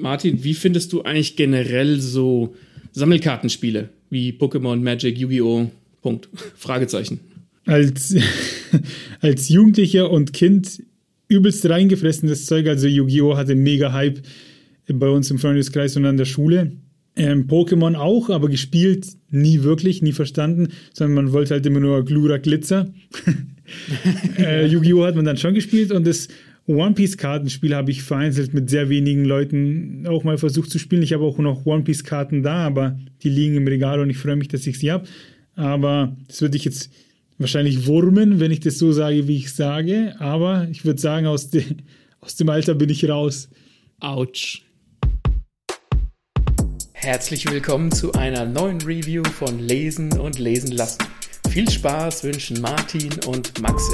Martin, wie findest du eigentlich generell so Sammelkartenspiele wie Pokémon, Magic, Yu-Gi-Oh? Punkt. Fragezeichen. Als, als Jugendlicher und Kind übelst reingefressenes Zeug. Also Yu-Gi-Oh! hatte mega Hype bei uns im Freundeskreis und an der Schule. Ähm, Pokémon auch, aber gespielt nie wirklich, nie verstanden, sondern man wollte halt immer nur Glura Glitzer. äh, Yu-Gi-Oh! hat man dann schon gespielt und das One Piece Kartenspiel habe ich vereinzelt mit sehr wenigen Leuten auch mal versucht zu spielen. Ich habe auch noch One Piece Karten da, aber die liegen im Regal und ich freue mich, dass ich sie habe. Aber das würde ich jetzt wahrscheinlich wurmen, wenn ich das so sage, wie ich sage. Aber ich würde sagen, aus, de aus dem Alter bin ich raus. Autsch. Herzlich willkommen zu einer neuen Review von Lesen und Lesen lassen. Viel Spaß wünschen Martin und Maxe.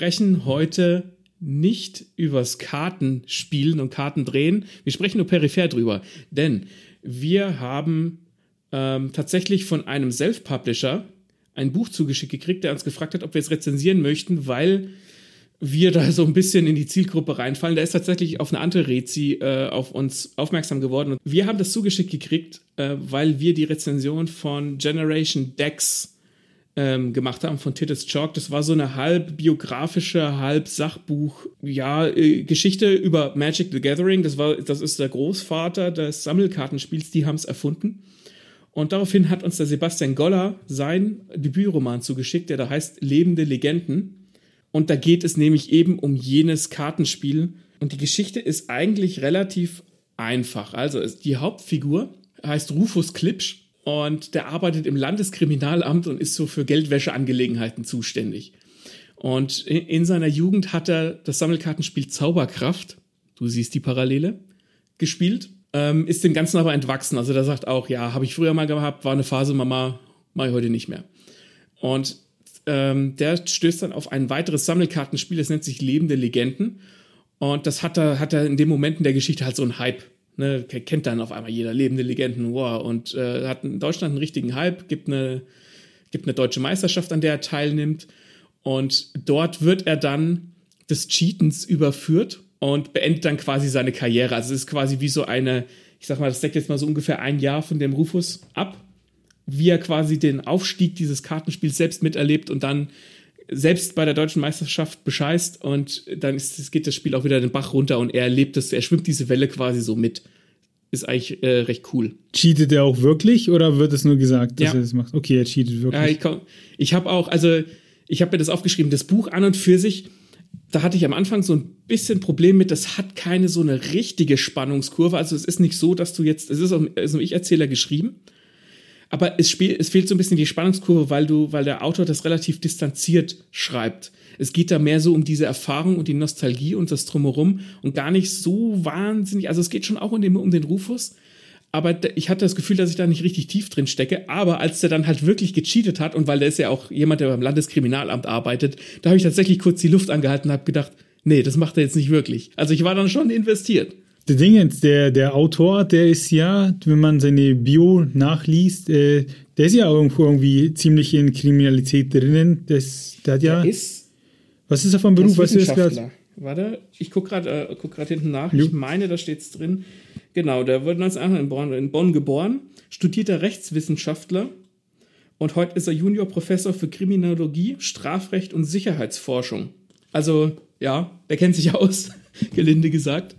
Sprechen heute nicht übers Kartenspielen und Kartendrehen. Wir sprechen nur peripher drüber. Denn wir haben ähm, tatsächlich von einem Self-Publisher ein Buch zugeschickt gekriegt, der uns gefragt hat, ob wir es rezensieren möchten, weil wir da so ein bisschen in die Zielgruppe reinfallen. Der ist tatsächlich auf eine andere Rezi äh, auf uns aufmerksam geworden. Und wir haben das zugeschickt gekriegt, äh, weil wir die Rezension von Generation Dex ähm, gemacht haben von Titus Chalk. Das war so eine halb biografische, halb Sachbuch, ja, äh, Geschichte über Magic the Gathering. Das war, das ist der Großvater des Sammelkartenspiels, die haben es erfunden. Und daraufhin hat uns der Sebastian Goller sein Debütroman zugeschickt, der da heißt Lebende Legenden. Und da geht es nämlich eben um jenes Kartenspiel. Und die Geschichte ist eigentlich relativ einfach. Also die Hauptfigur heißt Rufus Klipsch und der arbeitet im Landeskriminalamt und ist so für Geldwäscheangelegenheiten zuständig. Und in seiner Jugend hat er das Sammelkartenspiel Zauberkraft, du siehst die Parallele, gespielt, ähm, ist dem Ganzen aber entwachsen. Also der sagt auch, ja, habe ich früher mal gehabt, war eine Phase, Mama, mache ich heute nicht mehr. Und ähm, der stößt dann auf ein weiteres Sammelkartenspiel, das nennt sich Lebende Legenden. Und das hat er, hat er in dem Moment in der Geschichte halt so einen Hype ne, kennt dann auf einmal jeder lebende Legenden, wow, und äh, hat in Deutschland einen richtigen Hype, gibt eine, gibt eine deutsche Meisterschaft, an der er teilnimmt. Und dort wird er dann des Cheatens überführt und beendet dann quasi seine Karriere. Also es ist quasi wie so eine, ich sag mal, das deckt jetzt mal so ungefähr ein Jahr von dem Rufus ab, wie er quasi den Aufstieg dieses Kartenspiels selbst miterlebt und dann selbst bei der deutschen Meisterschaft bescheißt und dann ist, geht das Spiel auch wieder den Bach runter und er erlebt es, er schwimmt diese Welle quasi so mit. Ist eigentlich äh, recht cool. Cheatet er auch wirklich oder wird es nur gesagt, dass ja. er das macht? Okay, er cheatet wirklich. Ja, ich, ich habe auch, also ich habe mir das aufgeschrieben, das Buch an und für sich, da hatte ich am Anfang so ein bisschen Problem mit, das hat keine so eine richtige Spannungskurve. Also es ist nicht so, dass du jetzt, es ist auch also Ich-Erzähler geschrieben, aber es, spiel, es fehlt so ein bisschen die Spannungskurve, weil du, weil der Autor das relativ distanziert schreibt. Es geht da mehr so um diese Erfahrung und die Nostalgie und das Drumherum und gar nicht so wahnsinnig. Also es geht schon auch um den, um den Rufus, aber ich hatte das Gefühl, dass ich da nicht richtig tief drin stecke. Aber als der dann halt wirklich gecheatet hat und weil der ist ja auch jemand, der beim Landeskriminalamt arbeitet, da habe ich tatsächlich kurz die Luft angehalten und habe gedacht, nee, das macht er jetzt nicht wirklich. Also ich war dann schon investiert. Der Ding jetzt, der, der Autor, der ist ja, wenn man seine Bio nachliest, äh, der ist ja irgendwo irgendwie ziemlich in Kriminalität drinnen. Das, der hat ja. Der ist, was ist er vom Beruf? Weißt du das? Warte, ich gucke gerade äh, guck hinten nach. Jo. Ich meine, da steht es drin. Genau, der wurde 1980 in Bonn, in Bonn geboren, studierter Rechtswissenschaftler und heute ist er Juniorprofessor für Kriminologie, Strafrecht und Sicherheitsforschung. Also, ja, der kennt sich aus, gelinde gesagt.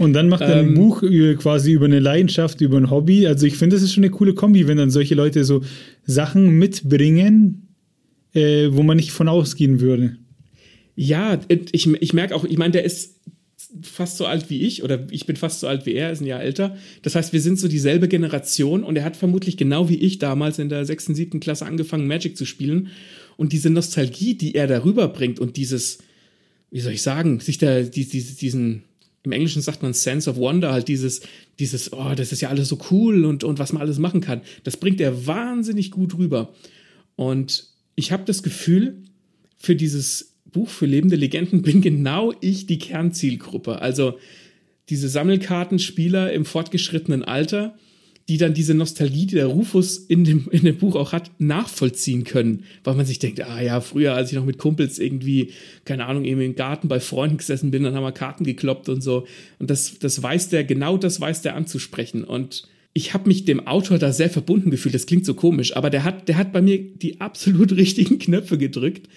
Und dann macht er ein ähm, Buch quasi über eine Leidenschaft, über ein Hobby. Also ich finde, das ist schon eine coole Kombi, wenn dann solche Leute so Sachen mitbringen, äh, wo man nicht von ausgehen würde. Ja, ich, ich merke auch, ich meine, der ist fast so alt wie ich oder ich bin fast so alt wie er, er ist ein Jahr älter. Das heißt, wir sind so dieselbe Generation und er hat vermutlich genau wie ich damals in der sechsten, siebten Klasse angefangen, Magic zu spielen. Und diese Nostalgie, die er darüber bringt und dieses, wie soll ich sagen, sich da, die, die, diesen, im Englischen sagt man Sense of Wonder, halt dieses, dieses, oh, das ist ja alles so cool und, und was man alles machen kann. Das bringt er wahnsinnig gut rüber. Und ich habe das Gefühl, für dieses Buch für lebende Legenden bin genau ich die Kernzielgruppe. Also diese Sammelkartenspieler im fortgeschrittenen Alter, die dann diese Nostalgie, die der Rufus in dem, in dem Buch auch hat, nachvollziehen können. Weil man sich denkt, ah ja, früher, als ich noch mit Kumpels irgendwie, keine Ahnung, eben im Garten bei Freunden gesessen bin, dann haben wir Karten gekloppt und so. Und das, das weiß der, genau das weiß der anzusprechen. Und ich habe mich dem Autor da sehr verbunden gefühlt. Das klingt so komisch, aber der hat, der hat bei mir die absolut richtigen Knöpfe gedrückt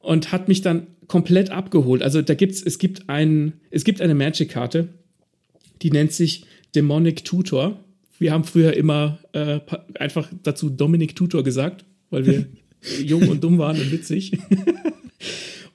und hat mich dann komplett abgeholt. Also da gibt's, es gibt ein, es gibt eine Magic-Karte, die nennt sich Demonic Tutor. Wir haben früher immer äh, einfach dazu Dominic Tutor gesagt, weil wir jung und dumm waren und witzig.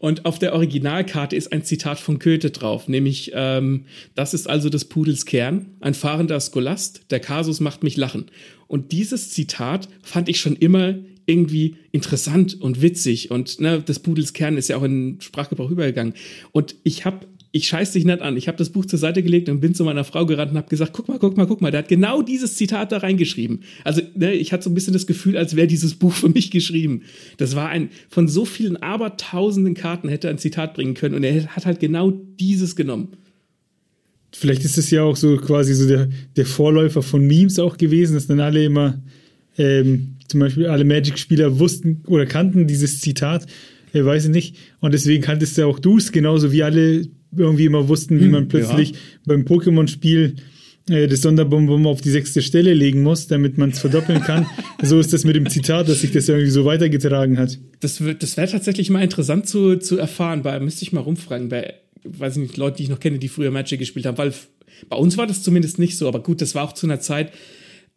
Und auf der Originalkarte ist ein Zitat von Goethe drauf, nämlich, ähm, das ist also des Pudels Kern, ein fahrender Skolast, der Kasus macht mich lachen. Und dieses Zitat fand ich schon immer irgendwie interessant und witzig und ne, des Pudels Kern ist ja auch in Sprachgebrauch übergegangen. Und ich habe ich scheiß dich nicht an. Ich habe das Buch zur Seite gelegt und bin zu meiner Frau gerannt und habe gesagt, guck mal, guck mal, guck mal, der hat genau dieses Zitat da reingeschrieben. Also ne, ich hatte so ein bisschen das Gefühl, als wäre dieses Buch für mich geschrieben. Das war ein, von so vielen abertausenden Karten hätte er ein Zitat bringen können und er hat halt genau dieses genommen. Vielleicht ist es ja auch so quasi so der, der Vorläufer von Memes auch gewesen, dass dann alle immer, ähm, zum Beispiel alle Magic-Spieler wussten oder kannten dieses Zitat, äh, weiß ich nicht. Und deswegen kanntest du auch du es, genauso wie alle irgendwie immer wussten, wie hm, man plötzlich ja. beim Pokémon-Spiel äh, das Sonderbonbon auf die sechste Stelle legen muss, damit man es verdoppeln kann. so ist das mit dem Zitat, dass sich das irgendwie so weitergetragen hat. Das, das wäre tatsächlich mal interessant zu, zu erfahren. Bei, müsste ich mal rumfragen, bei, weiß ich nicht, Leute, die ich noch kenne, die früher Magic gespielt haben, weil bei uns war das zumindest nicht so, aber gut, das war auch zu einer Zeit,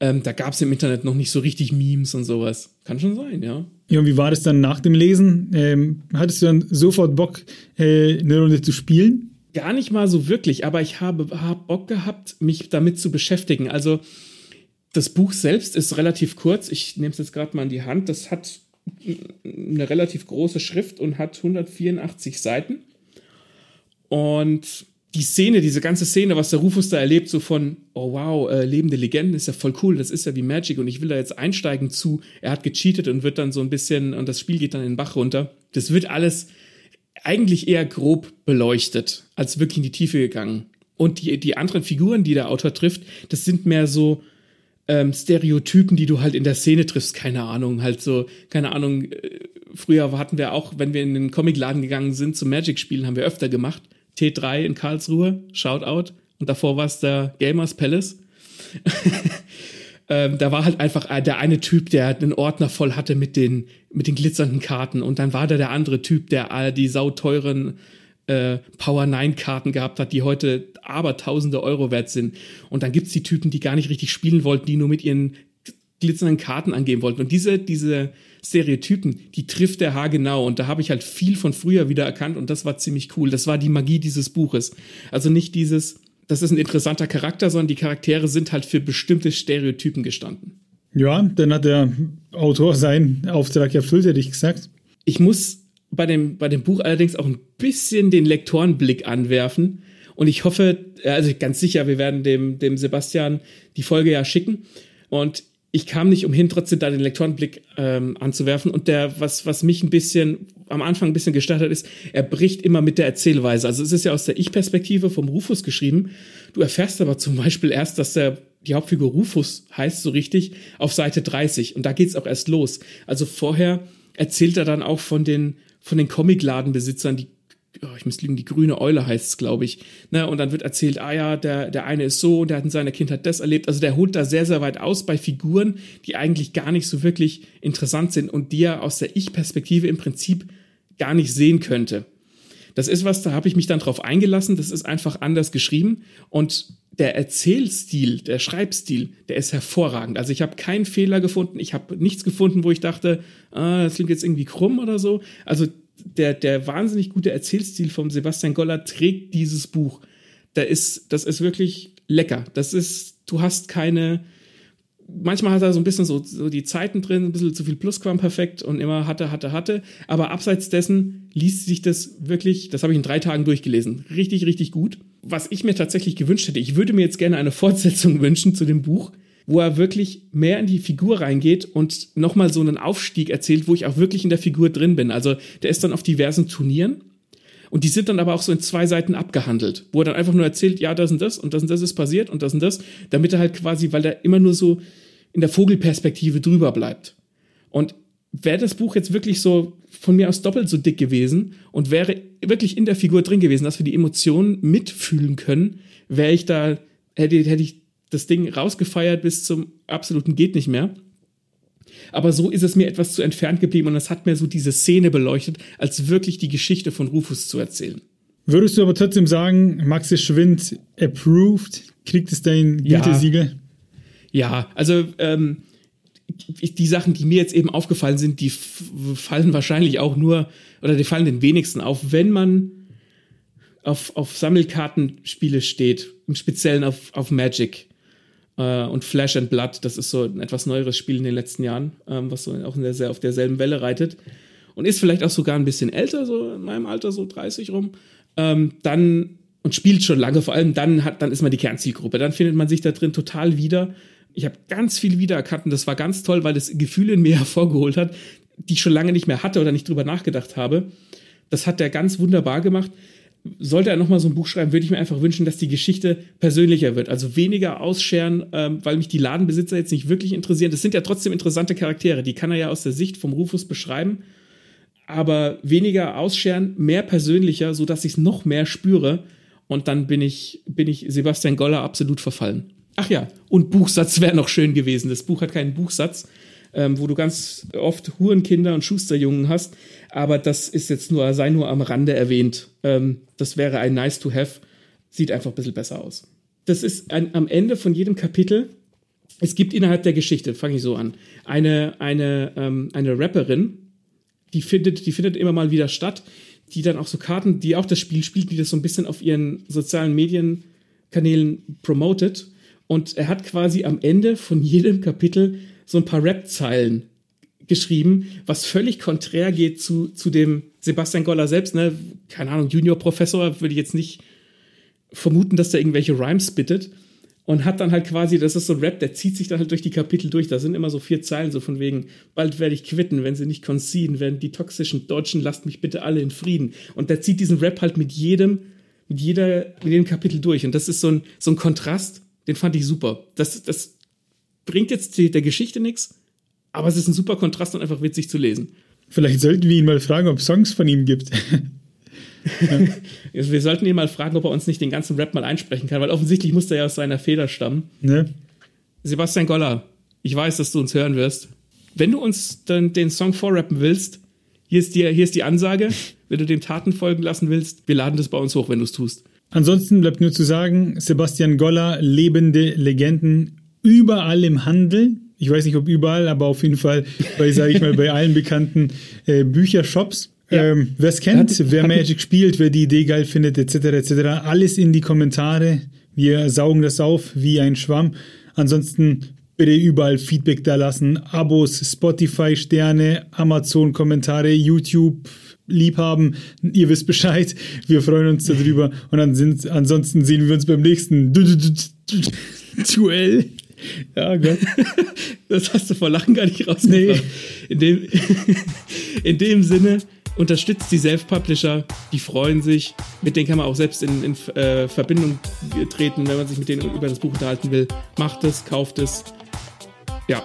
ähm, da gab es im Internet noch nicht so richtig Memes und sowas. Kann schon sein, ja. Ja, und wie war das dann nach dem Lesen? Ähm, hattest du dann sofort Bock, äh, eine Runde zu spielen? Gar nicht mal so wirklich, aber ich habe hab Bock gehabt, mich damit zu beschäftigen. Also das Buch selbst ist relativ kurz. Ich nehme es jetzt gerade mal in die Hand. Das hat eine relativ große Schrift und hat 184 Seiten. Und die Szene, diese ganze Szene, was der Rufus da erlebt, so von, oh wow, äh, lebende Legenden ist ja voll cool, das ist ja wie Magic und ich will da jetzt einsteigen zu, er hat gecheatet und wird dann so ein bisschen, und das Spiel geht dann in den Bach runter. Das wird alles eigentlich eher grob beleuchtet, als wirklich in die Tiefe gegangen. Und die, die anderen Figuren, die der Autor trifft, das sind mehr so ähm, Stereotypen, die du halt in der Szene triffst, keine Ahnung, halt so, keine Ahnung, äh, früher hatten wir auch, wenn wir in den Comicladen gegangen sind zum Magic-Spielen, haben wir öfter gemacht T3 in Karlsruhe, Shoutout. Und davor war es der Gamers Palace. ähm, da war halt einfach äh, der eine Typ, der einen Ordner voll hatte mit den, mit den glitzernden Karten. Und dann war da der andere Typ, der all die sauteuren äh, Power 9 Karten gehabt hat, die heute aber tausende Euro wert sind. Und dann gibt's die Typen, die gar nicht richtig spielen wollten, die nur mit ihren glitzernden Karten angeben wollten. Und diese, diese Stereotypen, die trifft der Haar genau. Und da habe ich halt viel von früher wieder erkannt und das war ziemlich cool. Das war die Magie dieses Buches. Also nicht dieses, das ist ein interessanter Charakter, sondern die Charaktere sind halt für bestimmte Stereotypen gestanden. Ja, dann hat der Autor seinen Auftrag erfüllt, hätte ich gesagt. Ich muss bei dem, bei dem Buch allerdings auch ein bisschen den Lektorenblick anwerfen. Und ich hoffe, also ganz sicher, wir werden dem, dem Sebastian die Folge ja schicken. Und ich kam nicht umhin, trotzdem da den Lektorenblick ähm, anzuwerfen. Und der, was, was mich ein bisschen am Anfang ein bisschen gestartet hat, ist, er bricht immer mit der Erzählweise. Also es ist ja aus der Ich-Perspektive vom Rufus geschrieben. Du erfährst aber zum Beispiel erst, dass der die Hauptfigur Rufus heißt so richtig auf Seite 30 und da geht's auch erst los. Also vorher erzählt er dann auch von den von den Comicladenbesitzern, die oh, ich muss liegen, die grüne Eule heißt es, glaube ich. Ne? Und dann wird erzählt, ah ja, der, der eine ist so und der hat in seiner Kindheit das erlebt. Also der holt da sehr, sehr weit aus bei Figuren, die eigentlich gar nicht so wirklich interessant sind und die er aus der Ich-Perspektive im Prinzip gar nicht sehen könnte. Das ist was, da habe ich mich dann drauf eingelassen. Das ist einfach anders geschrieben und der Erzählstil, der Schreibstil, der ist hervorragend. Also ich habe keinen Fehler gefunden. Ich habe nichts gefunden, wo ich dachte, ah, das klingt jetzt irgendwie krumm oder so. Also der, der wahnsinnig gute Erzählstil von Sebastian Goller trägt dieses Buch. Da ist, das ist wirklich lecker. Das ist, du hast keine, manchmal hat er so ein bisschen so, so die Zeiten drin, ein bisschen zu viel Plusquamperfekt und immer hatte, hatte, hatte. Aber abseits dessen liest sich das wirklich, das habe ich in drei Tagen durchgelesen, richtig, richtig gut. Was ich mir tatsächlich gewünscht hätte, ich würde mir jetzt gerne eine Fortsetzung wünschen zu dem Buch, wo er wirklich mehr in die Figur reingeht und nochmal so einen Aufstieg erzählt, wo ich auch wirklich in der Figur drin bin. Also der ist dann auf diversen Turnieren und die sind dann aber auch so in zwei Seiten abgehandelt, wo er dann einfach nur erzählt, ja, das und das und das und das ist passiert und das und das, damit er halt quasi, weil er immer nur so in der Vogelperspektive drüber bleibt. Und wäre das Buch jetzt wirklich so von mir aus doppelt so dick gewesen und wäre wirklich in der Figur drin gewesen, dass wir die Emotionen mitfühlen können, wäre ich da, hätte, hätte ich das Ding rausgefeiert bis zum absoluten geht nicht mehr. Aber so ist es mir etwas zu entfernt geblieben und es hat mir so diese Szene beleuchtet, als wirklich die Geschichte von Rufus zu erzählen. Würdest du aber trotzdem sagen, Max Schwind approved? Kriegt es dein Ja. Gütesiegel? Ja, also ähm, die Sachen, die mir jetzt eben aufgefallen sind, die fallen wahrscheinlich auch nur, oder die fallen den wenigsten auf, wenn man auf, auf Sammelkartenspiele steht, im Speziellen auf, auf Magic äh, und Flash and Blood. Das ist so ein etwas neueres Spiel in den letzten Jahren, ähm, was so auch der, auf derselben Welle reitet und ist vielleicht auch sogar ein bisschen älter, so in meinem Alter, so 30 rum. Ähm, dann und spielt schon lange, vor allem dann hat, dann ist man die Kernzielgruppe. Dann findet man sich da drin total wieder. Ich habe ganz viel wiedererkannt und das war ganz toll, weil das Gefühle in mir hervorgeholt hat, die ich schon lange nicht mehr hatte oder nicht drüber nachgedacht habe. Das hat er ganz wunderbar gemacht. Sollte er nochmal so ein Buch schreiben, würde ich mir einfach wünschen, dass die Geschichte persönlicher wird. Also weniger ausscheren, ähm, weil mich die Ladenbesitzer jetzt nicht wirklich interessieren. Das sind ja trotzdem interessante Charaktere, die kann er ja aus der Sicht vom Rufus beschreiben. Aber weniger ausscheren, mehr persönlicher, so dass ich es noch mehr spüre. Und dann bin ich, bin ich Sebastian Goller absolut verfallen. Ach ja, und Buchsatz wäre noch schön gewesen. Das Buch hat keinen Buchsatz, ähm, wo du ganz oft Hurenkinder und Schusterjungen hast. Aber das ist jetzt nur, sei nur am Rande erwähnt. Ähm, das wäre ein nice to have. Sieht einfach ein bisschen besser aus. Das ist ein, am Ende von jedem Kapitel. Es gibt innerhalb der Geschichte, fange ich so an, eine, eine, ähm, eine Rapperin, die findet, die findet immer mal wieder statt, die dann auch so Karten, die auch das Spiel spielt, die das so ein bisschen auf ihren sozialen Medienkanälen promotet. Und er hat quasi am Ende von jedem Kapitel so ein paar Rap-Zeilen geschrieben, was völlig konträr geht zu, zu dem Sebastian Goller selbst, ne? Keine Ahnung, Junior-Professor, würde ich jetzt nicht vermuten, dass der irgendwelche Rhymes bittet. Und hat dann halt quasi, das ist so ein Rap, der zieht sich dann halt durch die Kapitel durch. Da sind immer so vier Zeilen, so von wegen, bald werde ich quitten, wenn sie nicht conceden, wenn die toxischen Deutschen, lasst mich bitte alle in Frieden. Und der zieht diesen Rap halt mit jedem, mit jeder, mit jedem Kapitel durch. Und das ist so ein, so ein Kontrast, den fand ich super. Das, das bringt jetzt die, der Geschichte nichts, aber es ist ein super Kontrast und einfach witzig zu lesen. Vielleicht sollten wir ihn mal fragen, ob es Songs von ihm gibt. Also Wir sollten ihn mal fragen, ob er uns nicht den ganzen Rap mal einsprechen kann, weil offensichtlich muss er ja aus seiner Feder stammen. ne? Sebastian Goller, ich weiß, dass du uns hören wirst. Wenn du uns dann den Song vorrappen willst, hier ist, die, hier ist die Ansage. Wenn du dem Taten folgen lassen willst, wir laden das bei uns hoch, wenn du es tust. Ansonsten bleibt nur zu sagen, Sebastian Goller, lebende Legenden, überall im Handel. Ich weiß nicht, ob überall, aber auf jeden Fall bei, sage ich mal, bei allen bekannten äh, Büchershops. Ja. Ähm, wer es kennt, Hat- wer hat- Magic spielt, wer die Idee geil findet, etc., etc., alles in die Kommentare. Wir saugen das auf wie ein Schwamm. Ansonsten bitte überall Feedback da lassen, Abos, Spotify, Sterne, Amazon, Kommentare, YouTube, Liebhaben. Ihr wisst Bescheid. Wir freuen uns darüber. Und dann sind, ansonsten sehen wir uns beim nächsten Du- Du- Du- Du- Duell. Ja, Gott. Das hast du vor Lachen gar nicht rausgebracht. In, dem, in dem Sinne, unterstützt die Self-Publisher, die freuen sich. Mit denen kann man auch selbst in, in äh, Verbindung treten, wenn man sich mit denen über das Buch unterhalten will. Macht es, kauft es. Ja,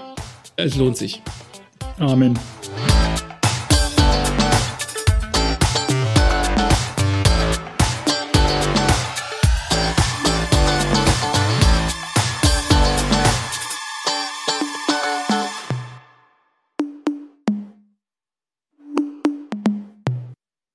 es lohnt sich. Amen.